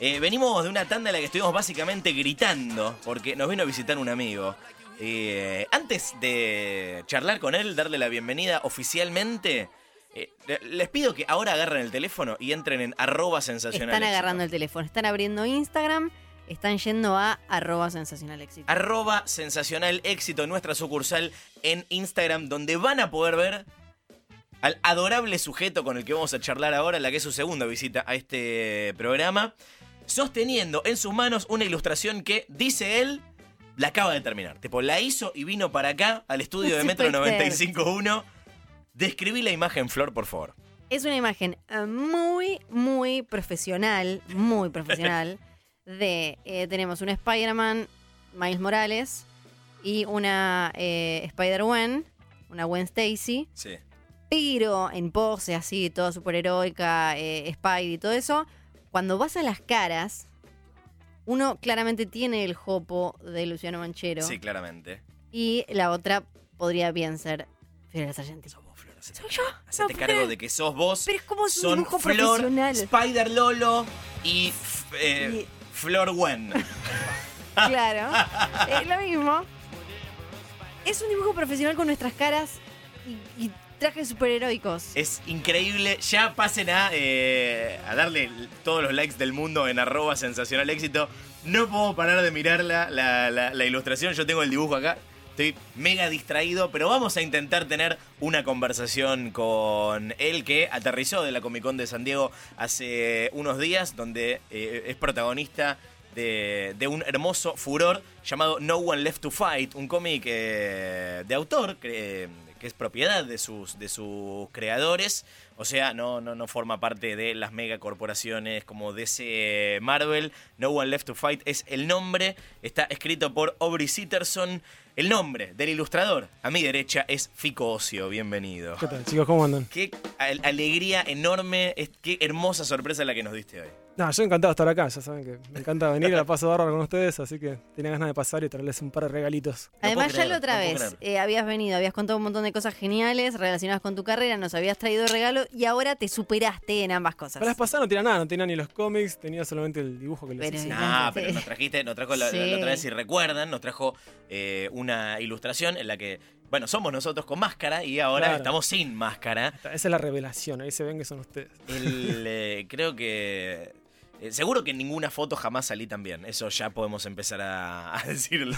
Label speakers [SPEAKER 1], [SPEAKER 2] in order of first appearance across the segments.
[SPEAKER 1] Eh, venimos de una tanda en la que estuvimos básicamente gritando porque nos vino a visitar un amigo. Eh, antes de charlar con él, darle la bienvenida oficialmente, eh, le- les pido que ahora agarren el teléfono y entren en arroba sensacional.
[SPEAKER 2] Están agarrando el teléfono, están abriendo Instagram, están yendo a arroba sensacional éxito.
[SPEAKER 1] Arroba sensacional éxito, nuestra sucursal en Instagram, donde van a poder ver al adorable sujeto con el que vamos a charlar ahora, la que es su segunda visita a este programa, sosteniendo en sus manos una ilustración que, dice él, la acaba de terminar. Tipo, la hizo y vino para acá, al estudio de Metro
[SPEAKER 2] puede creer.
[SPEAKER 1] 95.1. Describí la imagen, Flor, por favor.
[SPEAKER 2] Es una imagen eh, muy, muy profesional, muy profesional, de, eh, tenemos un Spider-Man, Miles Morales, y una eh, Spider-Gwen, una Gwen Stacy,
[SPEAKER 1] Sí.
[SPEAKER 2] pero en pose así, toda superheroica, eh, Spidey y todo eso, cuando vas a las caras, uno claramente tiene el jopo de Luciano Manchero,
[SPEAKER 1] Sí, claramente.
[SPEAKER 2] y la otra podría bien ser Fiorella Sargenti.
[SPEAKER 1] Sos vos, Flor. Hacete,
[SPEAKER 2] Soy yo.
[SPEAKER 1] hacete
[SPEAKER 2] No,
[SPEAKER 1] cargo
[SPEAKER 2] pero-
[SPEAKER 1] de que sos vos.
[SPEAKER 2] Pero es como un
[SPEAKER 1] Son
[SPEAKER 2] dibujo
[SPEAKER 1] Flor,
[SPEAKER 2] profesional.
[SPEAKER 1] Spider Lolo y, eh, Flor Gwen.
[SPEAKER 2] Claro, es lo mismo. Es un dibujo profesional con nuestras caras y, y trajes superheroicos.
[SPEAKER 1] Es increíble. Ya pasen a, eh, a darle todos los likes del mundo en arroba sensacional éxito. No puedo parar de mirar la, la- ilustración. Yo tengo el dibujo acá. Estoy mega distraído, pero vamos a intentar tener una conversación con él que aterrizó de la Comic Con de San Diego hace unos días, donde eh, es protagonista de, de un hermoso furor llamado No One Left to Fight, un cómic eh, de autor que, que es propiedad de sus, de sus creadores. O sea, no, no, no forma parte de las megacorporaciones como DC Marvel. No One Left to Fight es el nombre. Está escrito por Aubrey Sitterson. El nombre del ilustrador a mi derecha es Fico Ocio. Bienvenido.
[SPEAKER 3] ¿Qué tal, chicos? ¿Cómo andan?
[SPEAKER 1] Qué al- alegría enorme, qué hermosa sorpresa la que nos diste hoy.
[SPEAKER 3] No, yo encantado de estar acá, ya saben que me encanta venir, la paso bárbaro con ustedes, así que tenía ganas de pasar y traerles un par de regalitos.
[SPEAKER 1] No
[SPEAKER 2] Además, ya la otra
[SPEAKER 1] no
[SPEAKER 2] vez eh, habías venido, habías contado un montón de cosas geniales relacionadas con tu carrera, nos habías traído regalo y ahora te superaste en ambas cosas.
[SPEAKER 3] Para las pasadas no tenía nada, no tenía ni los cómics, tenía solamente el dibujo que les
[SPEAKER 2] Pero-
[SPEAKER 3] hice.
[SPEAKER 1] No,
[SPEAKER 2] Sí.
[SPEAKER 1] pero nos trajiste, nos trajo la, la-
[SPEAKER 2] Sí.
[SPEAKER 1] la otra vez, si recuerdan, nos trajo eh, una ilustración en la que, bueno, somos nosotros con máscara y ahora
[SPEAKER 3] Claro.
[SPEAKER 1] estamos sin máscara.
[SPEAKER 3] Esa es la revelación, ahí se ven que son ustedes.
[SPEAKER 1] El, eh, creo que. Eh, seguro que en ninguna foto jamás salí tan bien. Eso ya podemos empezar a, a decirlo.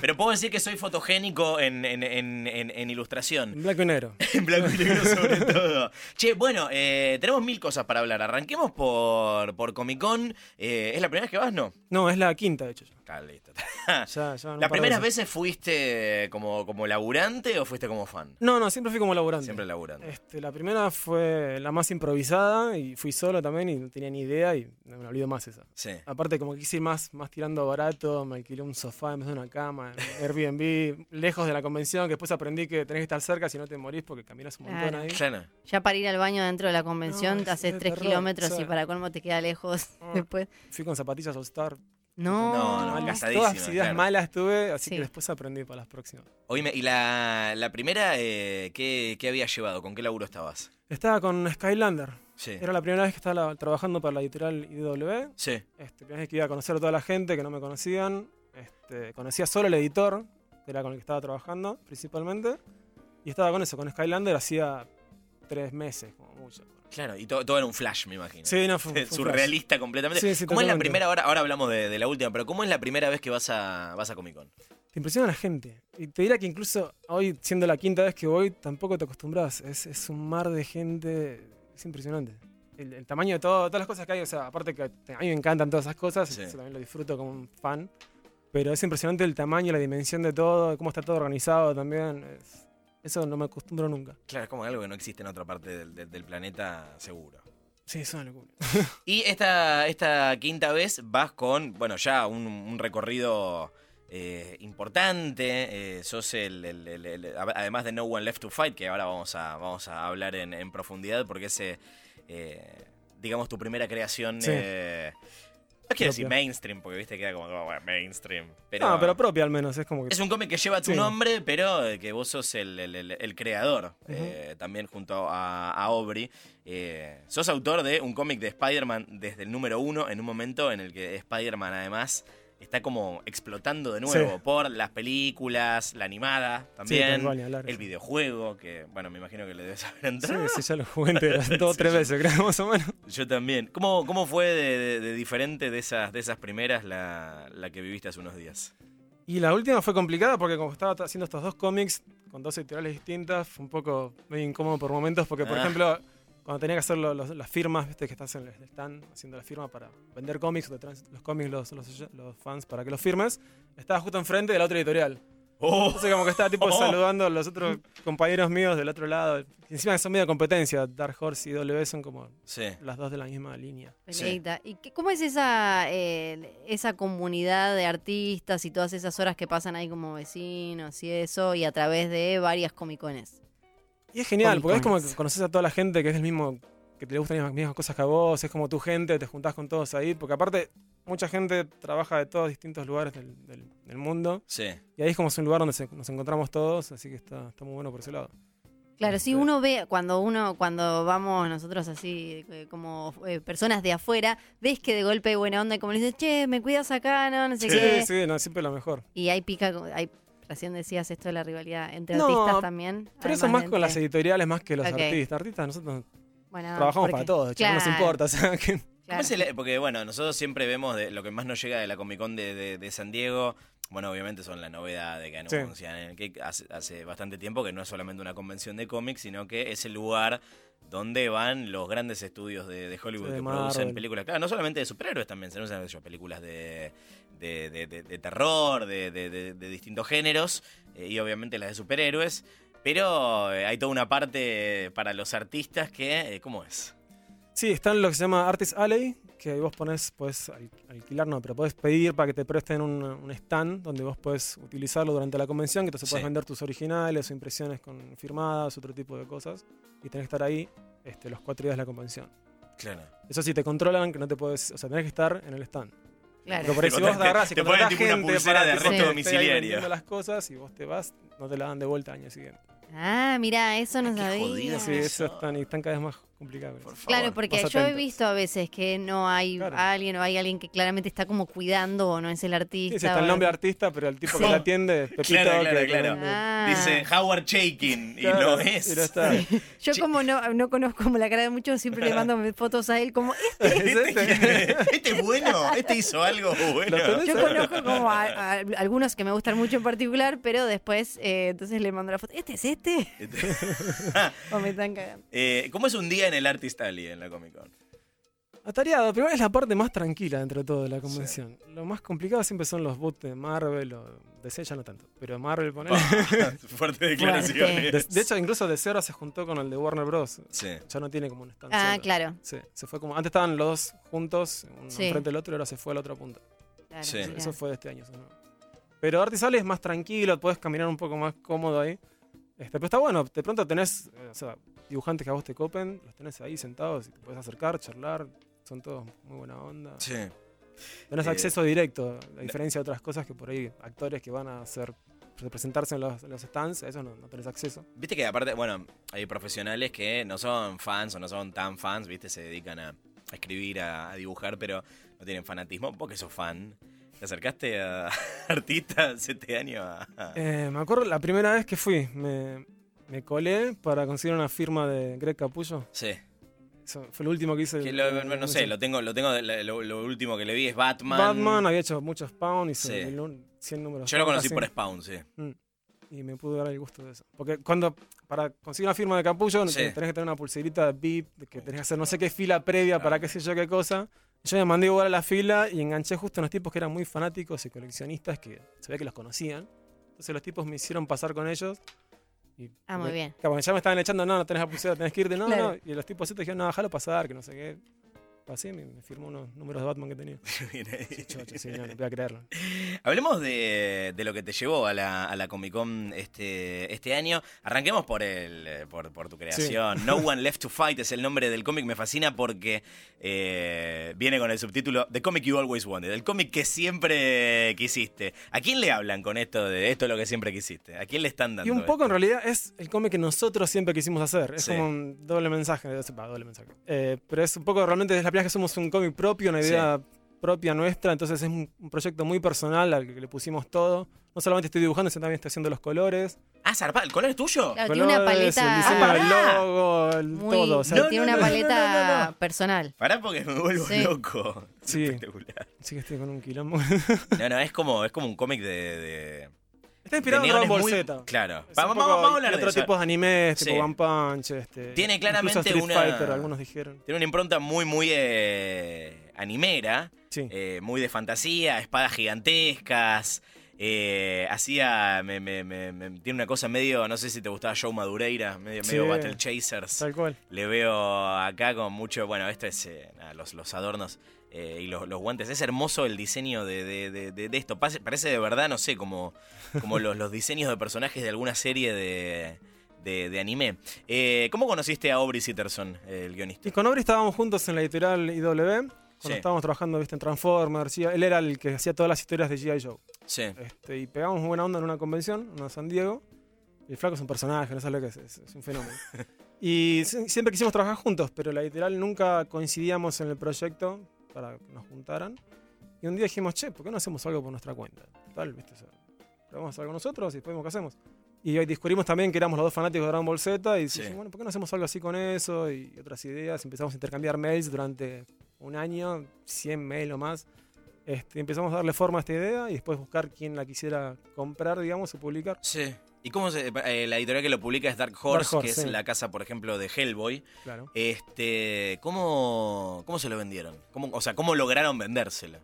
[SPEAKER 1] Pero puedo decir que soy fotogénico en, en- en- en- ilustración.
[SPEAKER 3] En blanco y negro.
[SPEAKER 1] En blanco y negro sobre todo. Che, bueno, eh, tenemos mil cosas para hablar. Arranquemos por, por Comic Con. Eh, ¿Es la primera vez que vas? No.
[SPEAKER 3] No, es la quinta, de hecho. ya.
[SPEAKER 1] Ah, listo.
[SPEAKER 3] Ya, ya, un
[SPEAKER 1] ¿Las primeras veces fuiste como, como laburante o fuiste como fan?
[SPEAKER 3] No, no, siempre fui como laburante.
[SPEAKER 1] Siempre laburante.
[SPEAKER 3] Este, la primera fue la más improvisada y fui solo también y no tenía ni idea y me olvido más esa.
[SPEAKER 1] Sí.
[SPEAKER 3] Aparte, como quise ir más, más tirando barato, me alquilé un sofá en vez de una cama, Airbnb, lejos de la convención, que después aprendí que tenés que estar cerca si no te morís porque caminas un montón
[SPEAKER 2] Claro.
[SPEAKER 3] ahí.
[SPEAKER 1] Claro.
[SPEAKER 2] Ya para ir al baño dentro de la convención
[SPEAKER 3] No,
[SPEAKER 2] te
[SPEAKER 3] es
[SPEAKER 2] haces tres
[SPEAKER 3] terror,
[SPEAKER 2] kilómetros
[SPEAKER 3] sí.
[SPEAKER 2] y para colmo te queda lejos
[SPEAKER 3] Ah.
[SPEAKER 2] después.
[SPEAKER 3] Fui con zapatillas All Star.
[SPEAKER 2] No,
[SPEAKER 1] No, no,
[SPEAKER 3] todas ideas
[SPEAKER 1] claro.
[SPEAKER 3] malas tuve, así
[SPEAKER 2] Sí.
[SPEAKER 3] que después aprendí para las próximas.
[SPEAKER 1] Oíme, ¿y la, la primera eh, ¿qué, qué habías llevado? ¿Con qué laburo estabas?
[SPEAKER 3] Estaba con Skylander.
[SPEAKER 1] Sí.
[SPEAKER 3] Era la primera vez que estaba trabajando para la editorial IDW.
[SPEAKER 1] Sí.
[SPEAKER 3] Este, primera vez que iba a conocer a toda la gente que no me conocían. Este, conocía solo al editor, que era con el que estaba trabajando principalmente. Y estaba con eso, con Skylander hacía tres meses, como mucho.
[SPEAKER 1] Claro, y todo, todo era un flash, me imagino.
[SPEAKER 3] Sí, no, fue,
[SPEAKER 1] Surrealista completamente.
[SPEAKER 3] Sí, sí,
[SPEAKER 1] ¿Cómo es la primera, ahora, ahora hablamos de, de la última, pero ¿cómo es la primera vez que vas a, vas a Comic Con?
[SPEAKER 3] Te impresiona la gente. Y te diría que incluso hoy, siendo la quinta vez que voy, tampoco te acostumbras. Es, es un mar de gente. Es impresionante. El, el tamaño de todo, todas las cosas que hay, o sea, aparte que a mí me encantan todas esas cosas,
[SPEAKER 1] Sí.
[SPEAKER 3] eso también lo disfruto como un fan. Pero es impresionante el tamaño, la dimensión de todo, cómo está todo organizado también. es- eso no me acostumbro nunca.
[SPEAKER 1] Claro, es como algo que no existe en otra parte del, del- del planeta, seguro.
[SPEAKER 3] Sí, es una locura.
[SPEAKER 1] Y esta, esta quinta vez vas con, bueno, ya un, un recorrido eh, importante. eh, sos el, el- el- el- además de No One Left to Fight, que ahora vamos a, vamos a hablar en, en profundidad, porque es, eh, digamos, tu primera creación.
[SPEAKER 3] Sí.
[SPEAKER 1] eh, es quiero decir mainstream, porque viste queda como, bueno, mainstream. Pero,
[SPEAKER 3] No, pero propia al menos, es como que...
[SPEAKER 1] es un cómic que lleva tu
[SPEAKER 3] Sí.
[SPEAKER 1] nombre, pero que vos sos el, creador, también junto a, a Aubrey. Sos autor de un cómic de Spider-Man desde el número uno, en un momento en el que Spider-Man además está como explotando de nuevo
[SPEAKER 3] Sí.
[SPEAKER 1] por las películas, la animada
[SPEAKER 3] Sí,
[SPEAKER 1] también,
[SPEAKER 3] hablar,
[SPEAKER 1] el
[SPEAKER 3] sí.
[SPEAKER 1] videojuego, que bueno, me imagino que le debes haber
[SPEAKER 3] Sí,
[SPEAKER 1] entrado.
[SPEAKER 3] sí, ya lo jugué dos o tres veces, creo, más o menos.
[SPEAKER 1] Yo también. ¿Cómo, cómo fue de, de- de diferente de esas, de esas primeras la, la que viviste hace unos días?
[SPEAKER 3] Y la última fue complicada porque como estaba haciendo estos dos cómics con dos editoriales distintas, fue un poco medio incómodo por momentos porque, por
[SPEAKER 1] Ah.
[SPEAKER 3] ejemplo, cuando tenía que hacer lo- las firmas, viste que estás en el stand haciendo la firma para vender cómics, o te traen los cómics los, los, los fans para que los firmes, estaba justo enfrente de la otra editorial. Entonces como que estaba tipo
[SPEAKER 1] Oh.
[SPEAKER 3] saludando a los otros compañeros míos del otro lado. Y encima son medio competencia, Dark Horse y W son como
[SPEAKER 1] Sí.
[SPEAKER 3] las dos de la misma línea.
[SPEAKER 2] Peleita. ¿Y qué- cómo es esa, eh, esa comunidad de artistas y todas esas horas que pasan ahí como vecinos y eso, y a través de varias comicones?
[SPEAKER 3] Y es genial, porque es como que conoces a toda la gente que es el mismo, que te le gustan las mismas, cosas que a vos, es como tu gente, te juntás con todos ahí, porque aparte mucha gente trabaja de todos distintos lugares del, del- del mundo,
[SPEAKER 1] Sí.
[SPEAKER 3] y ahí es como es un lugar donde se- nos encontramos todos, así que está, está muy bueno por ese lado.
[SPEAKER 2] Claro, si
[SPEAKER 3] Este-
[SPEAKER 2] uno ve, cuando uno, cuando vamos nosotros así, eh, como eh, personas de afuera, ves que de golpe hay buena onda, y como le dices, che, me cuidas acá, no, no sé
[SPEAKER 3] Sí,
[SPEAKER 2] qué.
[SPEAKER 3] sí, no, siempre lo mejor.
[SPEAKER 2] Y hay pica, hay, recién decías esto de la rivalidad entre
[SPEAKER 3] No,
[SPEAKER 2] artistas también.
[SPEAKER 3] Pero eso más con las editoriales más que los artistas. Artistas nosotros
[SPEAKER 2] Bueno,
[SPEAKER 3] trabajamos
[SPEAKER 2] porque-
[SPEAKER 3] para todos, che, no nos
[SPEAKER 2] Claro,
[SPEAKER 3] importa. O sea, que-
[SPEAKER 1] ¿Cómo
[SPEAKER 2] claro.
[SPEAKER 1] es el- porque bueno, nosotros siempre vemos de, lo que más nos llega de la Comic Con de, de- de San Diego. Bueno, obviamente son la novedad de que
[SPEAKER 3] Sí.
[SPEAKER 1] anuncian en que hace, hace bastante tiempo que no es solamente una convención de cómics, sino que es el lugar donde van los grandes estudios de, de Hollywood
[SPEAKER 3] Sí, de
[SPEAKER 1] que producen películas. Claro, no solamente de superhéroes también, se anuncian películas de, de, de- de- de terror, de, distintos géneros, eh, y obviamente las de superhéroes. Pero eh, hay toda una parte para los artistas que, eh, ¿cómo es?
[SPEAKER 3] Sí, está en lo que se llama Artist Alley, que ahí vos pones, puedes al- alquilar, no, pero puedes pedir para que te presten un, un stand donde vos puedes utilizarlo durante la convención, que entonces
[SPEAKER 1] Sí.
[SPEAKER 3] puedes vender tus originales o impresiones con firmadas, otro tipo de cosas, y tenés que estar ahí este, los cuatro días de la convención.
[SPEAKER 1] Claro.
[SPEAKER 3] Eso sí, te controlan, que no te puedes, o sea, tenés que estar en el stand.
[SPEAKER 2] Claro.
[SPEAKER 3] Porque por ahí si vos agarrás y
[SPEAKER 1] te ponen tipo una pulsera de
[SPEAKER 2] arresto
[SPEAKER 1] domiciliario.
[SPEAKER 3] las cosas y vos te vas, no te la dan de vuelta al año siguiente.
[SPEAKER 2] Ah, mira, eso no
[SPEAKER 1] Qué
[SPEAKER 2] sabía.
[SPEAKER 1] jodido.
[SPEAKER 3] Sí,
[SPEAKER 1] Eso.
[SPEAKER 3] eso están, y están cada vez más complicados.
[SPEAKER 1] Por favor.
[SPEAKER 2] Claro, porque yo he visto a veces que no hay
[SPEAKER 3] Claro.
[SPEAKER 2] alguien o hay alguien que claramente está como cuidando o no es el artista.
[SPEAKER 3] Sí, está el nombre artista, pero el tipo
[SPEAKER 2] Sí.
[SPEAKER 3] que la atiende es Pepito.
[SPEAKER 1] Claro, claro,
[SPEAKER 3] que-
[SPEAKER 1] claro.
[SPEAKER 2] Ah.
[SPEAKER 1] Dice Howard Shaking y
[SPEAKER 3] Claro,
[SPEAKER 1] no es.
[SPEAKER 3] y no está.
[SPEAKER 2] Yo como no, no conozco como la cara de muchos, siempre le mando fotos a él como este.
[SPEAKER 1] ¿Este, es? ¿Este es bueno? ¿Este hizo algo bueno?
[SPEAKER 2] Yo conozco como a, a algunos que me gustan mucho en particular, pero después eh, entonces le mando la foto. ¿Este es este? o me están cagando.
[SPEAKER 1] Eh, ¿Cómo es un día en el Artist Alley en la Comic Con?
[SPEAKER 3] Atareado, pero es la parte más tranquila dentro de todo de la convención. Lo más complicado siempre son los boots de Marvel o DC ya no tanto, pero Marvel ponele.
[SPEAKER 1] Fuertes declaraciones.
[SPEAKER 3] De, de hecho, incluso DC ahora se juntó con el de Warner Bros.
[SPEAKER 1] Sí.
[SPEAKER 3] Ya no tiene como un stand.
[SPEAKER 2] Ah,
[SPEAKER 3] solo.
[SPEAKER 2] claro.
[SPEAKER 3] Sí, se fue como. Antes estaban los dos juntos, uno
[SPEAKER 2] Sí.
[SPEAKER 3] enfrente del otro, y ahora se fue a la otra punta.
[SPEAKER 2] claro,
[SPEAKER 1] Sí.
[SPEAKER 3] Eso fue de este año. eso no. Pero Artis Alley es más tranquilo, puedes caminar un poco más cómodo ahí. Este, pero está bueno, de pronto tenés eh, o sea, dibujantes que a vos te copen, los tenés ahí sentados y te puedes acercar, charlar, son todos muy buena onda.
[SPEAKER 1] Sí.
[SPEAKER 3] Tenés
[SPEAKER 1] Eh,
[SPEAKER 3] acceso directo, a diferencia de otras cosas que por ahí actores que van a hacer representarse en los, en los stands, a eso no, no tenés acceso.
[SPEAKER 1] Viste que aparte, bueno, hay profesionales que no son fans o no son tan fans, viste, se dedican a, a escribir, a, a dibujar, pero no tienen fanatismo. Vos que sos fan, ¿te acercaste a artistas este año? A-
[SPEAKER 3] Eh, me acuerdo la primera vez que fui, me, me colé para conseguir una firma de Greg Capullo.
[SPEAKER 1] Sí.
[SPEAKER 3] Eso fue lo último que hice.
[SPEAKER 1] Que lo- no sé, lo tengo, lo tengo, lo, lo último que le vi es Batman.
[SPEAKER 3] Batman, había hecho muchos pounds, hizo
[SPEAKER 1] Sí.
[SPEAKER 3] mil nun- 100 números.
[SPEAKER 1] Yo lo conocí
[SPEAKER 3] casi,
[SPEAKER 1] por Spawn, sí.
[SPEAKER 3] Y me pude dar el gusto de eso. Porque cuando, para conseguir una firma de Capullo,
[SPEAKER 1] Sí.
[SPEAKER 3] tenés que tener una pulserita de VIP, que tenés que hacer no sé qué fila previa
[SPEAKER 1] Claro.
[SPEAKER 3] para qué sé yo qué cosa. Yo me mandé igual a la fila y enganché justo a unos tipos que eran muy fanáticos y coleccionistas que se ve que los conocían. Entonces los tipos me hicieron pasar con ellos. Y
[SPEAKER 2] Ah, muy bien.
[SPEAKER 3] Ya me estaban echando, no, no tenés la pulsera, tenés que irte, no,
[SPEAKER 2] Claro.
[SPEAKER 3] no. Y los tipos estos dijeron, no, déjalo pasar, que no sé qué. Pasé y me, me firmó unos números de Batman que tenía. Sí, chocho, sí, no, no voy a creerlo.
[SPEAKER 1] Hablemos de, de lo que te llevó a la, a la Comic Con este, este año. Arranquemos por el por, por tu creación. No One Left to Fight es el nombre del cómic. Me fascina porque eh, viene con el subtítulo The Comic You Always Wanted. El cómic que siempre quisiste. ¿A quién le hablan con esto de esto es lo que siempre quisiste? ¿A quién le están dando?
[SPEAKER 3] Y un poco en realidad es el cómic que nosotros siempre quisimos hacer. Es
[SPEAKER 1] Sí.
[SPEAKER 3] como un mensaje. doble mensaje. Eh, pero es un poco realmente es la primera vez que somos un cómic propio, una
[SPEAKER 1] Sí.
[SPEAKER 3] idea propia nuestra. Entonces es un, un proyecto muy personal al que le pusimos todo. No solamente estoy dibujando, sino también estoy haciendo los colores.
[SPEAKER 1] Ah, zarpado. ¿El color es tuyo?
[SPEAKER 2] Claro, tiene una paleta
[SPEAKER 3] El diseño
[SPEAKER 1] Ah,
[SPEAKER 3] logo, el
[SPEAKER 2] muy.
[SPEAKER 3] todo. O sea,
[SPEAKER 1] No,
[SPEAKER 2] tiene
[SPEAKER 1] no,
[SPEAKER 2] una
[SPEAKER 1] no, no,
[SPEAKER 2] paleta
[SPEAKER 1] no, no, no.
[SPEAKER 2] personal.
[SPEAKER 1] Pará porque me vuelvo
[SPEAKER 2] Sí.
[SPEAKER 1] loco.
[SPEAKER 3] Sí.
[SPEAKER 1] Espectacular.
[SPEAKER 3] Sí que estoy con un quilombo.
[SPEAKER 1] No, no, es como, es como un cómic de. de-
[SPEAKER 3] Está inspirado en Dragon Ball
[SPEAKER 1] muy-
[SPEAKER 3] Z.
[SPEAKER 1] Claro.
[SPEAKER 3] Es
[SPEAKER 1] Vamos, vamos, vamos a hablar de
[SPEAKER 3] otros
[SPEAKER 1] eso.
[SPEAKER 3] tipos de animes, tipo
[SPEAKER 1] Sí.
[SPEAKER 3] One Punch. Este,
[SPEAKER 1] Tiene claramente
[SPEAKER 3] Street
[SPEAKER 1] una-
[SPEAKER 3] Fighter, algunos dijeron.
[SPEAKER 1] Tiene una impronta muy, muy eh, animera.
[SPEAKER 3] Sí.
[SPEAKER 1] eh, muy de fantasía, espadas gigantescas. eh, hacía. Me, me- me- me- tiene una cosa medio. No sé si te gustaba Joe Madureira, medio,
[SPEAKER 3] Sí.
[SPEAKER 1] medio Battle Chasers.
[SPEAKER 3] Tal cual.
[SPEAKER 1] Le veo acá con mucho. Bueno, esto es. eh, nada, los, los adornos eh, y los, los guantes. Es hermoso el diseño de, de- de- de- de esto. Pase- parece de verdad, no sé, como, como los, los diseños de personajes de alguna serie de. de- de anime. Eh, ¿Cómo conociste a Aubrey Sitterson, el guionista?
[SPEAKER 3] Y con Aubrey estábamos juntos en la editorial IW. Cuando
[SPEAKER 1] Sí.
[SPEAKER 3] estábamos trabajando ¿viste, en Transformers, él era el que hacía todas las historias de G.I. Joe.
[SPEAKER 1] Sí.
[SPEAKER 3] Este, y pegamos buena onda en una convención, en San Diego. Y el flaco es un personaje, no sabes lo que es, es, es un fenómeno. y si- siempre quisimos trabajar juntos, pero la editorial nunca coincidíamos en el proyecto para que nos juntaran. Y un día dijimos, che, ¿por qué no hacemos algo por nuestra cuenta? Total, ¿viste? O sea, probamos algo nosotros y después vemos qué hacemos. Y hoy descubrimos también que éramos los dos fanáticos de Dragon Ball Z y
[SPEAKER 1] Sí.
[SPEAKER 3] dijimos, bueno, ¿por qué no hacemos algo así con eso? Y otras ideas. Empezamos a intercambiar mails durante un año, 100 mails o más. Este, empezamos a darle forma a esta idea y después buscar quién la quisiera comprar, digamos, o publicar.
[SPEAKER 1] Sí. ¿Y cómo se, eh, la editorial que lo publica es Dark Horse,
[SPEAKER 3] Dark Horse,
[SPEAKER 1] que es la casa, por ejemplo, de Hellboy?
[SPEAKER 3] Claro.
[SPEAKER 1] Este, ¿cómo, ¿Cómo se lo vendieron? ¿Cómo, o sea, ¿cómo lograron vendérselo?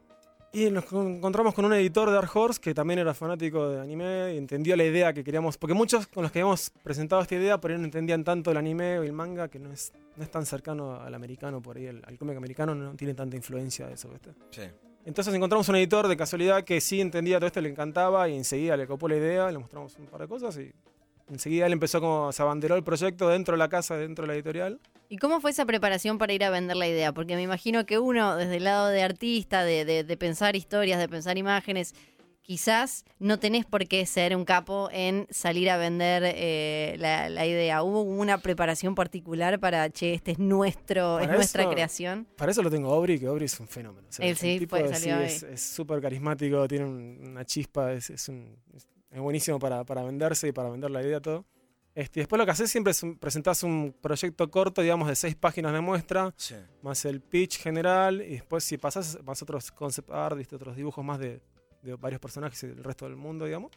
[SPEAKER 3] Y nos con- encontramos con un editor de Dark Horse que también era fanático de anime y entendió la idea que queríamos. Porque muchos con los que habíamos presentado esta idea por ahí no entendían tanto el anime o el manga, que no es, no es tan cercano al americano, por ahí el, al cómic americano no tiene tanta influencia de eso, ¿viste?
[SPEAKER 1] Sí.
[SPEAKER 3] Entonces encontramos un editor de casualidad que sí entendía todo esto, le encantaba y enseguida le copó la idea, le mostramos un par de cosas y enseguida él empezó como, se abanderó el proyecto dentro de la casa, dentro de la editorial.
[SPEAKER 2] ¿Y cómo fue esa preparación para ir a vender la idea? Porque me imagino que uno, desde el lado de artista, de, de- de pensar historias, de pensar imágenes, quizás no tenés por qué ser un capo en salir a vender eh, la, la idea. ¿Hubo una preparación particular para, che, este es nuestro, es nuestra
[SPEAKER 3] eso-
[SPEAKER 2] creación?
[SPEAKER 3] Para eso lo tengo Aubrey, que Aubrey es un fenómeno. O sea,
[SPEAKER 2] Él
[SPEAKER 3] es
[SPEAKER 2] sí,
[SPEAKER 3] tipo sí, es- súper carismático, tiene un- una chispa, es, es un- es buenísimo para, para venderse y para vender la idea todo. Este, y después lo que haces siempre es un- presentás un proyecto corto, digamos, de seis páginas de muestra,
[SPEAKER 1] Sí.
[SPEAKER 3] más el pitch general, y después si pasás más otros concept art, ¿viste? otros dibujos más de, de varios personajes y del resto del mundo, digamos.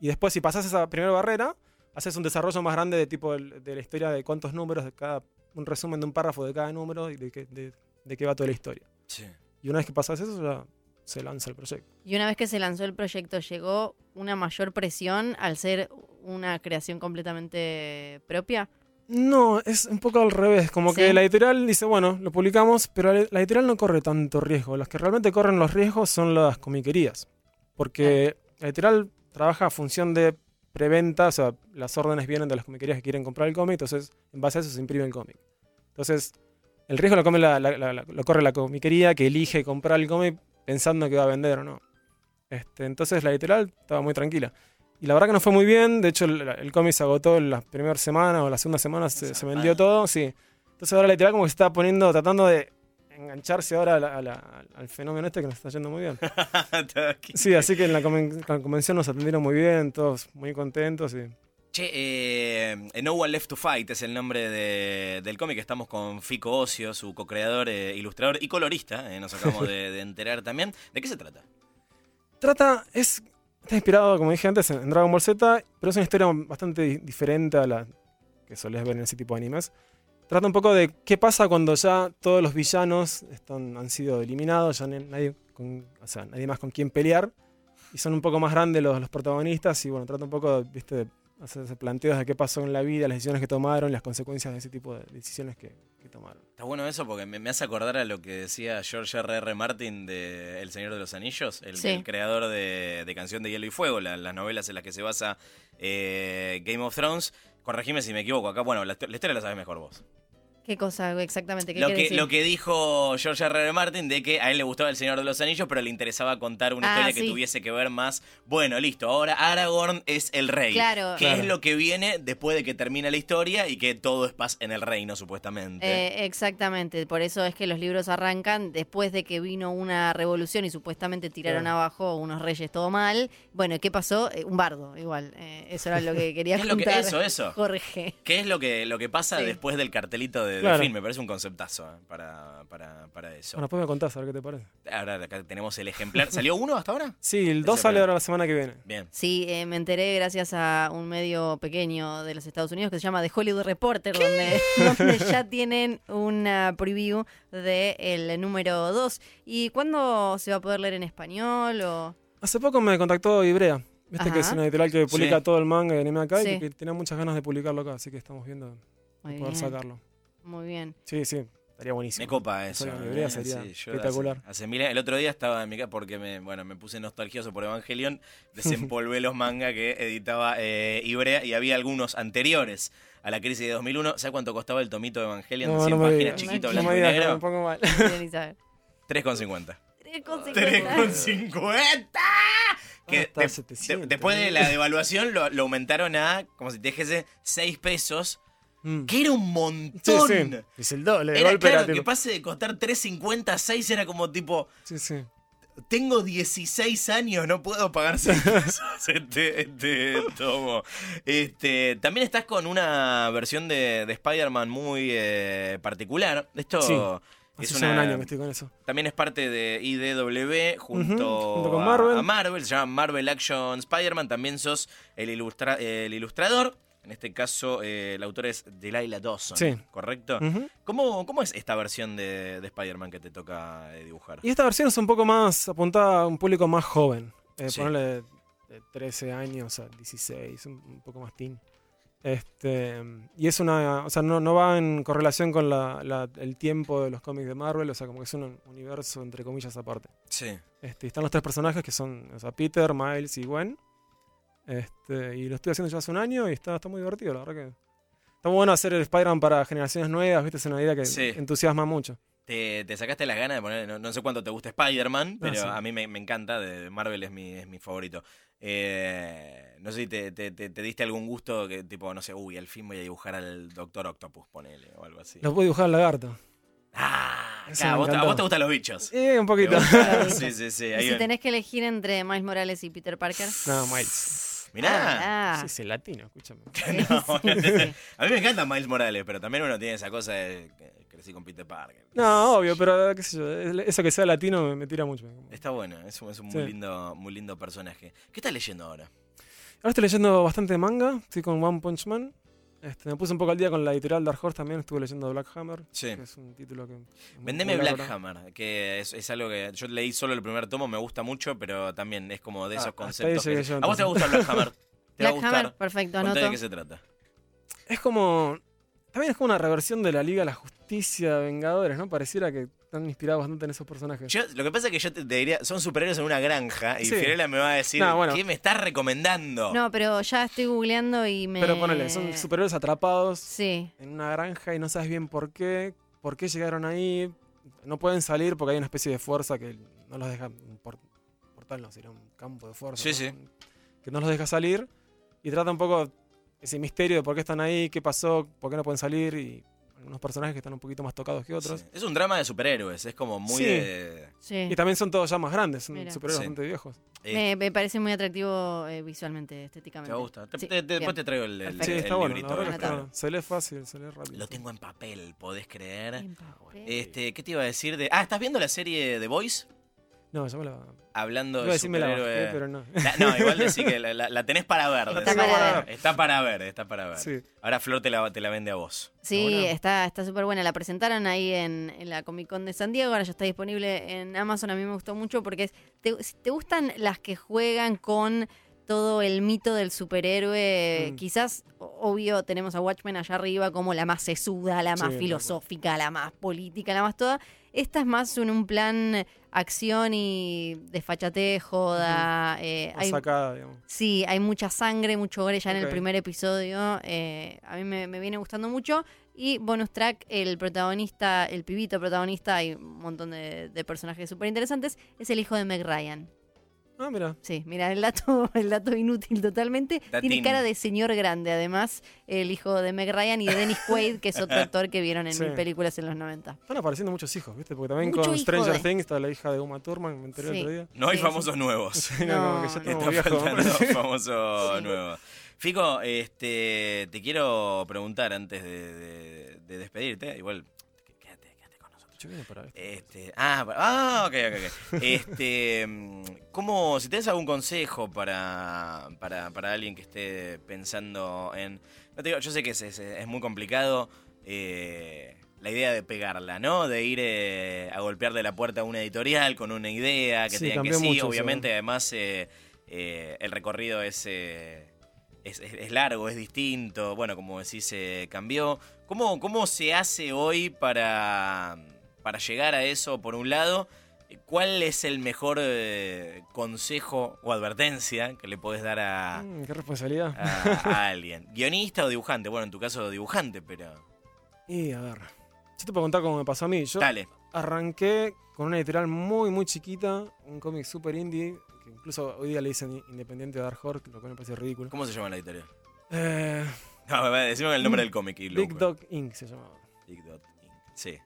[SPEAKER 3] Y después si pasás esa primera barrera, haces un desarrollo más grande de tipo el- de la historia de cuántos números, de cada, un resumen de un párrafo de cada número y de qué, de, de qué va toda la historia.
[SPEAKER 1] Sí.
[SPEAKER 3] Y una vez que pasas eso, ya se lanza el proyecto.
[SPEAKER 2] Y una vez que se lanzó el proyecto, ¿llegó una mayor presión al ser una creación completamente propia?
[SPEAKER 3] No, es un poco al revés. Como
[SPEAKER 2] Sí.
[SPEAKER 3] que la editorial dice, bueno, lo publicamos, pero la editorial no corre tanto riesgo. Los que realmente corren los riesgos son las comiquerías. Porque la editorial trabaja a función de preventa, o sea, las órdenes vienen de las comiquerías que quieren comprar el cómic, entonces en base a eso se imprime el cómic. Entonces, el riesgo lo, come la- la- la- la- lo corre la comiquería que elige comprar el cómic pensando que va a vender o no. Este, entonces la editorial estaba muy tranquila. Y la verdad que nos fue muy bien. De hecho, el, el cómic se agotó en la primera semana o la segunda semana, se, se vendió todo. Sí. Entonces ahora la editorial como que se está poniendo, tratando de engancharse ahora a la- a la- al fenómeno este que nos está yendo muy bien. Sí, así que en la, conven- la convención nos atendieron muy bien, todos muy contentos. Y...
[SPEAKER 1] Che, eh, No One Left to Fight es el nombre de- del cómic. Estamos con Fico Ocio, su co-creador, eh, ilustrador y colorista. eh, nos acabamos de, de enterar también. ¿De qué se trata?
[SPEAKER 3] Trata, es, está inspirado, como dije antes, en, Dragon Ball Z, pero es una historia bastante di- diferente a la que solés ver en ese tipo de animes. Trata un poco de qué pasa cuando ya todos los villanos están, han sido eliminados, ya nadie, con, nadie más con quien pelear, y son un poco más grandes los, los protagonistas, y bueno, trata un poco ¿viste, de hacerse planteos de qué pasó en la vida, las decisiones que tomaron, las consecuencias de ese tipo de decisiones que, que tomaron.
[SPEAKER 1] Está bueno eso porque me, me hace acordar a lo que decía George R. R. Martin de El Señor de los Anillos, el,
[SPEAKER 2] Sí.
[SPEAKER 1] el creador de, de Canción de Hielo y Fuego, la- las novelas en las que se basa eh, Game of Thrones. Corregime si me equivoco acá. Bueno, la, la historia la sabes mejor vos.
[SPEAKER 2] ¿Qué cosa exactamente? ¿Qué
[SPEAKER 1] Lo que,
[SPEAKER 2] decir?
[SPEAKER 1] lo que dijo George R. R. Martin de que a él le gustaba El Señor de los Anillos, pero le interesaba contar una
[SPEAKER 2] Ah,
[SPEAKER 1] historia que tuviese que ver más. Bueno, listo, ahora Aragorn es el rey.
[SPEAKER 2] Claro.
[SPEAKER 1] ¿Qué
[SPEAKER 3] Claro.
[SPEAKER 1] es lo que viene después de que termina la historia y que todo es paz en el reino, supuestamente?
[SPEAKER 2] Eh, exactamente, por eso es que los libros arrancan después de que vino una revolución y supuestamente tiraron
[SPEAKER 3] Claro.
[SPEAKER 2] abajo unos reyes todo mal. Bueno, ¿qué pasó? Eh, un bardo, igual. Eh, eso era lo que quería
[SPEAKER 1] ¿Qué es lo que-
[SPEAKER 2] contar.
[SPEAKER 1] eso, eso.
[SPEAKER 2] Jorge.
[SPEAKER 1] ¿Qué es lo que, lo que pasa
[SPEAKER 2] Sí.
[SPEAKER 1] después del cartelito de, del
[SPEAKER 3] Claro.
[SPEAKER 1] film? Me parece un conceptazo eh, para, para, para eso.
[SPEAKER 3] Bueno, después me contás a ver qué te parece.
[SPEAKER 1] Ahora acá tenemos el ejemplar. ¿Salió uno hasta ahora?
[SPEAKER 3] Sí, el 2
[SPEAKER 1] Ese
[SPEAKER 3] sale ahora la semana que viene.
[SPEAKER 1] Bien.
[SPEAKER 2] Sí, eh, me enteré gracias a un medio pequeño de los Estados Unidos que se llama The Hollywood Reporter, donde, donde ya tienen una preview del número 2. ¿Y cuándo se va a poder leer en español? O...
[SPEAKER 3] Hace poco me contactó Ibrea. Viste que es una editorial que publica
[SPEAKER 1] Sí.
[SPEAKER 3] todo el manga y anime acá
[SPEAKER 2] Sí.
[SPEAKER 3] y que tenía muchas ganas de publicarlo acá, así que estamos viendo de poder sacarlo.
[SPEAKER 2] Muy bien.
[SPEAKER 3] Sí, sí, estaría buenísimo.
[SPEAKER 1] Me copa eso. Eh,
[SPEAKER 3] librería, sería
[SPEAKER 1] sí, yo
[SPEAKER 3] espectacular.
[SPEAKER 1] Hace, hace mil años- el otro día estaba en mi casa porque me, bueno, me puse nostalgioso por Evangelion, desempolvé los manga que editaba eh, Ibrea y había algunos anteriores a la crisis de 2001. ¿Sabes cuánto costaba el tomito de Evangelion?
[SPEAKER 3] No,
[SPEAKER 1] 100
[SPEAKER 3] no me
[SPEAKER 1] páginas, chiquito,
[SPEAKER 2] No
[SPEAKER 1] blanco
[SPEAKER 3] No me
[SPEAKER 1] y
[SPEAKER 3] digas que me
[SPEAKER 1] negro.
[SPEAKER 3] pongo mal.
[SPEAKER 2] No quiero ni saber.
[SPEAKER 1] 3,50.
[SPEAKER 2] 3,50.
[SPEAKER 1] 3,50. Que
[SPEAKER 3] Ah, está
[SPEAKER 1] de-
[SPEAKER 3] 700,
[SPEAKER 1] de- después de la devaluación lo, lo aumentaron a, como si te dijese, 6 pesos,
[SPEAKER 3] Mm.
[SPEAKER 1] que era un
[SPEAKER 3] Sí,
[SPEAKER 1] montón.
[SPEAKER 3] sí. Es el doble,
[SPEAKER 1] Era
[SPEAKER 3] golpe
[SPEAKER 1] claro
[SPEAKER 3] era
[SPEAKER 1] que
[SPEAKER 3] tipo-
[SPEAKER 1] pase de costar 3.50 a 6 era como tipo,
[SPEAKER 3] Sí, sí.
[SPEAKER 1] tengo 16 años, no puedo pagar 6 pesos este, este tomo. Este, también estás con una versión de, de Spider-Man muy eh, particular. Esto
[SPEAKER 3] Sí.
[SPEAKER 1] es
[SPEAKER 3] Hace
[SPEAKER 1] una,
[SPEAKER 3] un año que estoy con eso.
[SPEAKER 1] también es parte de IDW junto,
[SPEAKER 3] Ujú, junto con
[SPEAKER 1] a-
[SPEAKER 3] Marvel.
[SPEAKER 1] A, Marvel. Se llama Marvel Action Spider-Man. También sos el, ilustra- el ilustrador. En este caso, eh, el autor es Delilah Dawson.
[SPEAKER 3] Sí.
[SPEAKER 1] ¿Correcto? ¿Cómo, ¿Cómo es esta versión de, de Spider-Man que te toca eh, dibujar?
[SPEAKER 3] Y esta versión es un poco más apuntada a un público más joven. Eh,
[SPEAKER 1] Sí.
[SPEAKER 3] Ponerle de, de 13 años a 16, un, poco más teen. Este, y es una. O sea, no, no va en correlación con la- la- el tiempo de los cómics de Marvel. O sea, como que es un universo, entre comillas, aparte.
[SPEAKER 1] Sí.
[SPEAKER 3] Este, están los tres personajes que son o sea, Peter, Miles y Gwen. Este, y lo estoy haciendo ya hace un año y está, está muy divertido, la verdad que. Está muy bueno hacer el Spider-Man para generaciones nuevas, ¿viste? Es una idea que
[SPEAKER 1] Sí.
[SPEAKER 3] entusiasma mucho.
[SPEAKER 1] Te, te sacaste las ganas de poner, no, no sé cuánto te gusta Spider-Man, pero
[SPEAKER 3] sí.
[SPEAKER 1] a mí me, me encanta, de Marvel es mi, es mi favorito. Eh, no sé si te, te- te- te diste algún gusto que tipo, no sé, uy, al fin voy a dibujar al Doctor Octopus, ponele, o algo así.
[SPEAKER 3] Lo puedo dibujar al lagarto.
[SPEAKER 1] Ah, claro, vos a vos te gustan los bichos.
[SPEAKER 3] Eh, un poquito.
[SPEAKER 1] sí, sí, sí.
[SPEAKER 2] Y
[SPEAKER 1] ahí
[SPEAKER 2] si tenés que elegir entre Miles Morales y Peter Parker.
[SPEAKER 3] no, Miles.
[SPEAKER 1] Mirá.
[SPEAKER 2] Ah,
[SPEAKER 3] Sí, es el latino, escúchame.
[SPEAKER 1] No. A mí me encanta Miles Morales, pero también uno tiene esa cosa de que crecí con Peter Parker.
[SPEAKER 3] No, obvio, pero qué sé yo, eso que sea latino me, me tira mucho.
[SPEAKER 1] Está bueno, es un, es un
[SPEAKER 3] Sí.
[SPEAKER 1] muy, lindo, muy lindo personaje. ¿Qué estás leyendo ahora?
[SPEAKER 3] Ahora estoy leyendo bastante manga, estoy con One Punch Man. Este, me puse un poco al día con la editorial Dark Horse también, estuve leyendo Black Hammer,
[SPEAKER 1] Sí.
[SPEAKER 3] que es un título que...
[SPEAKER 1] Vendeme Black
[SPEAKER 3] ahora.
[SPEAKER 1] Hammer, que es, es algo que yo leí solo el primer tomo, me gusta mucho, pero también es como de
[SPEAKER 3] Ah,
[SPEAKER 1] esos
[SPEAKER 3] ahí
[SPEAKER 1] conceptos. que-
[SPEAKER 3] yo,
[SPEAKER 1] ¿A vos te gusta Black Hammer? ¿Te va a
[SPEAKER 2] Black
[SPEAKER 1] gustar?
[SPEAKER 2] Hammer, perfecto,
[SPEAKER 1] Contá de
[SPEAKER 2] anoto.
[SPEAKER 1] qué se trata.
[SPEAKER 3] Es como... También es como una reversión de la Liga de la Justicia Vengadores, ¿no? Pareciera que están inspirados bastante en esos personajes.
[SPEAKER 1] Yo, lo que pasa es que yo te, te diría, son superhéroes en una granja y
[SPEAKER 3] Sí.
[SPEAKER 1] Fiorella me va a decir,
[SPEAKER 3] No, bueno.
[SPEAKER 1] ¿qué me estás recomendando?
[SPEAKER 2] No, pero ya estoy googleando y me.
[SPEAKER 3] Pero ponele, son superhéroes atrapados
[SPEAKER 2] Sí.
[SPEAKER 3] en una granja y no sabes bien por qué, por qué llegaron ahí. No pueden salir porque hay una especie de fuerza que no los deja. Un por- portal no, sería un campo de fuerza.
[SPEAKER 1] Sí,
[SPEAKER 3] ¿no?
[SPEAKER 1] sí.
[SPEAKER 3] Que no los deja salir. Y trata un poco ese misterio de por qué están ahí, qué pasó, por qué no pueden salir. Y algunos personajes que están un poquito más tocados que otros.
[SPEAKER 1] Sí. Es un drama de superhéroes, es como muy
[SPEAKER 3] Sí.
[SPEAKER 1] de...
[SPEAKER 2] Sí.
[SPEAKER 3] Y también son todos ya más grandes, son
[SPEAKER 2] Mira.
[SPEAKER 3] superhéroes
[SPEAKER 1] Sí.
[SPEAKER 3] bastante viejos.
[SPEAKER 1] eh,
[SPEAKER 2] Me, me parece muy atractivo eh, visualmente,
[SPEAKER 1] te
[SPEAKER 2] estéticamente.
[SPEAKER 1] va a gustar. Te-
[SPEAKER 2] Sí,
[SPEAKER 1] te- te- después te traigo el, el.
[SPEAKER 3] Sí,
[SPEAKER 1] el
[SPEAKER 3] está bueno.
[SPEAKER 1] librito,
[SPEAKER 3] bueno. Se lee fácil, se lee rápido.
[SPEAKER 1] Lo tengo en papel, ¿podés creer?
[SPEAKER 2] En papel.
[SPEAKER 1] Este, ¿qué te iba a decir de...? Ah, ¿estás viendo la serie The Voice?
[SPEAKER 3] No, yo me la.
[SPEAKER 1] Hablando de
[SPEAKER 3] la
[SPEAKER 1] superhéroes...
[SPEAKER 3] bajé, pero no.
[SPEAKER 1] La- no, igual decir que la, la- la tenés para ver.
[SPEAKER 2] Está para ver.
[SPEAKER 1] Está para ver, está para ver.
[SPEAKER 3] Sí.
[SPEAKER 1] Ahora Flor te la, te la vende a vos.
[SPEAKER 2] Sí,
[SPEAKER 3] Ahora-
[SPEAKER 2] está está súper buena. La presentaron ahí en, en la Comic Con de San Diego. Ahora ya está disponible en Amazon. A mí me gustó mucho porque es- te, si te gustan las que juegan con todo el mito del superhéroe.
[SPEAKER 3] Mm.
[SPEAKER 2] Quizás, obvio, tenemos a Watchmen allá arriba como la más sesuda, la más filosófica, la más política, la más toda. Esta es más en un plan acción y desfachate, joda. eh, hay,
[SPEAKER 3] sacada, digamos.
[SPEAKER 2] Sí, hay mucha sangre, mucho gore ya en el primer episodio. eh, a mí me, me viene gustando mucho. Y bonus track, el protagonista, el pibito protagonista, hay un montón de, de personajes súper interesantes, es el hijo de Meg Ryan.
[SPEAKER 3] Ah, mira.
[SPEAKER 2] Sí, mira, el dato, el dato inútil totalmente.
[SPEAKER 1] Datín.
[SPEAKER 2] Tiene cara de señor grande, además, el hijo de Meg Ryan y de Dennis Quaid, que es otro actor que vieron en
[SPEAKER 3] Sí.
[SPEAKER 2] mil películas en los 90.
[SPEAKER 3] Están apareciendo muchos hijos, ¿viste? Porque también
[SPEAKER 2] Mucho
[SPEAKER 3] con Stranger
[SPEAKER 2] de-
[SPEAKER 3] Things está la hija de Uma Thurman, me enteré
[SPEAKER 2] Sí.
[SPEAKER 3] el otro día.
[SPEAKER 1] No hay
[SPEAKER 2] Sí,
[SPEAKER 1] famosos nuevos.
[SPEAKER 3] Sí,
[SPEAKER 2] No,
[SPEAKER 3] como que ya
[SPEAKER 2] no.
[SPEAKER 1] Está
[SPEAKER 3] viejos.
[SPEAKER 1] faltando famoso
[SPEAKER 2] Sí.
[SPEAKER 1] nuevo. Fico, este, te quiero preguntar antes de, de- de despedirte. Igual,
[SPEAKER 3] Yo vine para esto.
[SPEAKER 1] Este, ah, ah, ok, ok, ok. Este, mm, ¿cómo, si tenés algún consejo para, para, para alguien que esté pensando en... No te digo, yo sé que es, es- es muy complicado eh, la idea de pegarla, ¿no? De ir eh, a golpearle la puerta a una editorial con una idea, que
[SPEAKER 3] Sí,
[SPEAKER 1] te digan que sí,
[SPEAKER 3] mucho
[SPEAKER 1] obviamente, además eh, eh, el recorrido es... eh, es, es- es largo, es distinto, bueno, como decís, eh, cambió. ¿Cómo, ¿Cómo se hace hoy para, para llegar a eso, por un lado? ¿Cuál es el mejor eh, consejo o advertencia que le podés dar a,
[SPEAKER 3] Mm, qué responsabilidad.
[SPEAKER 1] a- a alguien? ¿Guionista o dibujante? Bueno, en tu caso dibujante, pero...
[SPEAKER 3] Y a ver. Yo te puedo contar cómo me pasó a mí. Yo
[SPEAKER 1] Dale.
[SPEAKER 3] arranqué con una editorial muy, muy chiquita, un cómic super indie, que incluso hoy día le dicen Independiente Dark Horse, lo cual me parece ridículo.
[SPEAKER 1] ¿Cómo se llama la editorial?
[SPEAKER 3] Eh,
[SPEAKER 1] No, decime el nombre del cómic. y
[SPEAKER 3] Big. Dog Inc. se llamaba.
[SPEAKER 1] Big Dot Inc. Sí.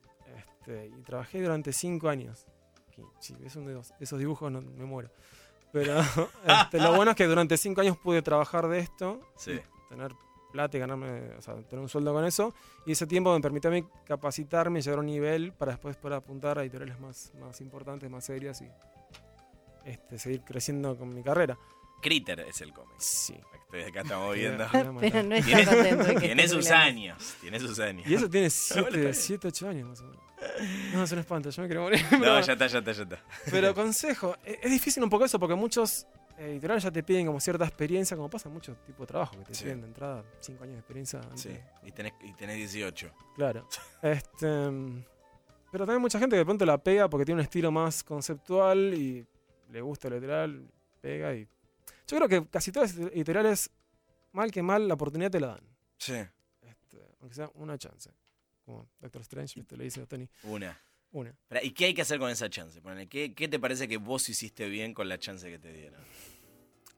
[SPEAKER 3] Este, y trabajé durante cinco años. Que, sí, es uno de esos, esos dibujos, no, me muero. Pero este, lo bueno es que durante cinco años pude trabajar de esto,
[SPEAKER 1] Sí.
[SPEAKER 3] tener plata y ganarme, o sea, tener un sueldo con eso. Y ese tiempo me permitió a mí capacitarme y llegar a un nivel para después poder apuntar a editoriales más, más importantes, más serias y este, seguir creciendo con mi carrera.
[SPEAKER 1] Critter es el cómic.
[SPEAKER 3] Sí.
[SPEAKER 1] Estoy acá estamos viendo.
[SPEAKER 3] Te voy a matar.
[SPEAKER 2] Pero no está
[SPEAKER 1] Tiene-
[SPEAKER 2] contento de que
[SPEAKER 1] Tiene
[SPEAKER 2] esté
[SPEAKER 1] sus años. Tiene sus años.
[SPEAKER 3] Y eso tiene
[SPEAKER 1] bueno, está
[SPEAKER 3] 7,
[SPEAKER 1] bien.
[SPEAKER 3] 7, 8 años más o menos. No, es un espanto, yo me quiero morir.
[SPEAKER 1] No, ya está, ya está, ya está.
[SPEAKER 3] Pero consejo, e- es difícil un poco eso porque muchos editoriales ya te piden como cierta experiencia, como pasa en muchos tipos de trabajo, que te
[SPEAKER 1] Sí.
[SPEAKER 3] piden de entrada 5 años de experiencia. antes.
[SPEAKER 1] Sí. Y tenés, y tenés 18.
[SPEAKER 3] Claro. Este, pero también mucha gente que de pronto la pega porque tiene un estilo más conceptual y le gusta el editorial, pega y... Yo creo que casi todas las editoriales, mal que mal, la oportunidad te la dan.
[SPEAKER 1] Sí.
[SPEAKER 3] Este, aunque sea una chance. Como Doctor Strange, ¿viste? le dice a Tony.
[SPEAKER 1] Una.
[SPEAKER 3] Una.
[SPEAKER 1] ¿Y qué hay que hacer con esa chance? Ponele, ¿Qué, ¿Qué te parece que vos hiciste bien con la chance que te dieron?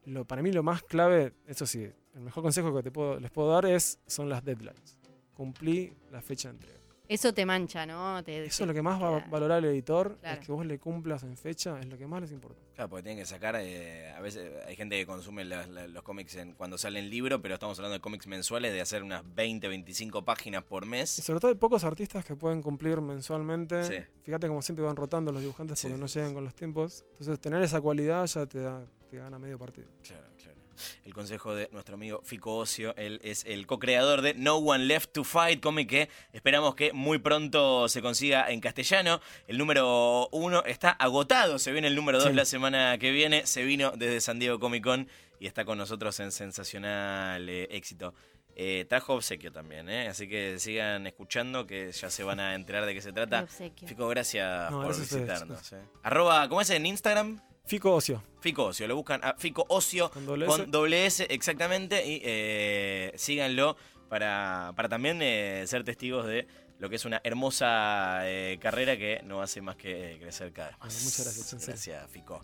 [SPEAKER 3] Lo, para mí lo más clave, eso sí, el mejor consejo que te puedo, les puedo dar es son las deadlines. Cumplí la fecha de entrega.
[SPEAKER 2] Eso te mancha, ¿no? Te-
[SPEAKER 3] Eso
[SPEAKER 2] te-
[SPEAKER 3] es lo que más va a valorar el editor,
[SPEAKER 2] Claro.
[SPEAKER 3] es que vos le cumplas en fecha, es lo que más les importa.
[SPEAKER 1] Claro, porque tienen que sacar. eh, a veces hay gente que consume la- la- los cómics en, cuando salen libro, pero estamos hablando de cómics mensuales de hacer unas 20, 25 páginas por
[SPEAKER 3] Y
[SPEAKER 1] mes.
[SPEAKER 3] sobre todo hay pocos artistas que pueden cumplir mensualmente.
[SPEAKER 1] Sí.
[SPEAKER 3] Fíjate como siempre van rotando los dibujantes
[SPEAKER 1] Sí,
[SPEAKER 3] porque no llegan con los tiempos. Entonces tener esa cualidad ya te da, te gana medio partido.
[SPEAKER 1] Claro, claro. El consejo de nuestro amigo Fico Ocio, él es el co-creador de No One Left to Fight, cómic que esperamos que muy pronto se consiga en castellano. El número uno está agotado, se viene el número dos
[SPEAKER 3] Sí.
[SPEAKER 1] la semana que viene, se vino desde San Diego Comic Con y está con nosotros en sensacional eh, éxito. Eh, trajo obsequio también, ¿eh? así que sigan escuchando que ya se van a enterar de qué se trata. Fico, gracias
[SPEAKER 3] No,
[SPEAKER 1] por visitarnos. eh. Arroba, ¿cómo es en Instagram?
[SPEAKER 3] Fico Ocio,
[SPEAKER 1] Fico Ocio, lo buscan a Fico Ocio
[SPEAKER 3] con doble
[SPEAKER 1] con
[SPEAKER 3] S.
[SPEAKER 1] doble S exactamente y eh, síganlo para, para también eh, ser testigos de lo que es una hermosa eh, carrera que no hace más que eh, crecer cada vez más.
[SPEAKER 3] Bueno, muchas gracias.
[SPEAKER 1] Gracias, Fico.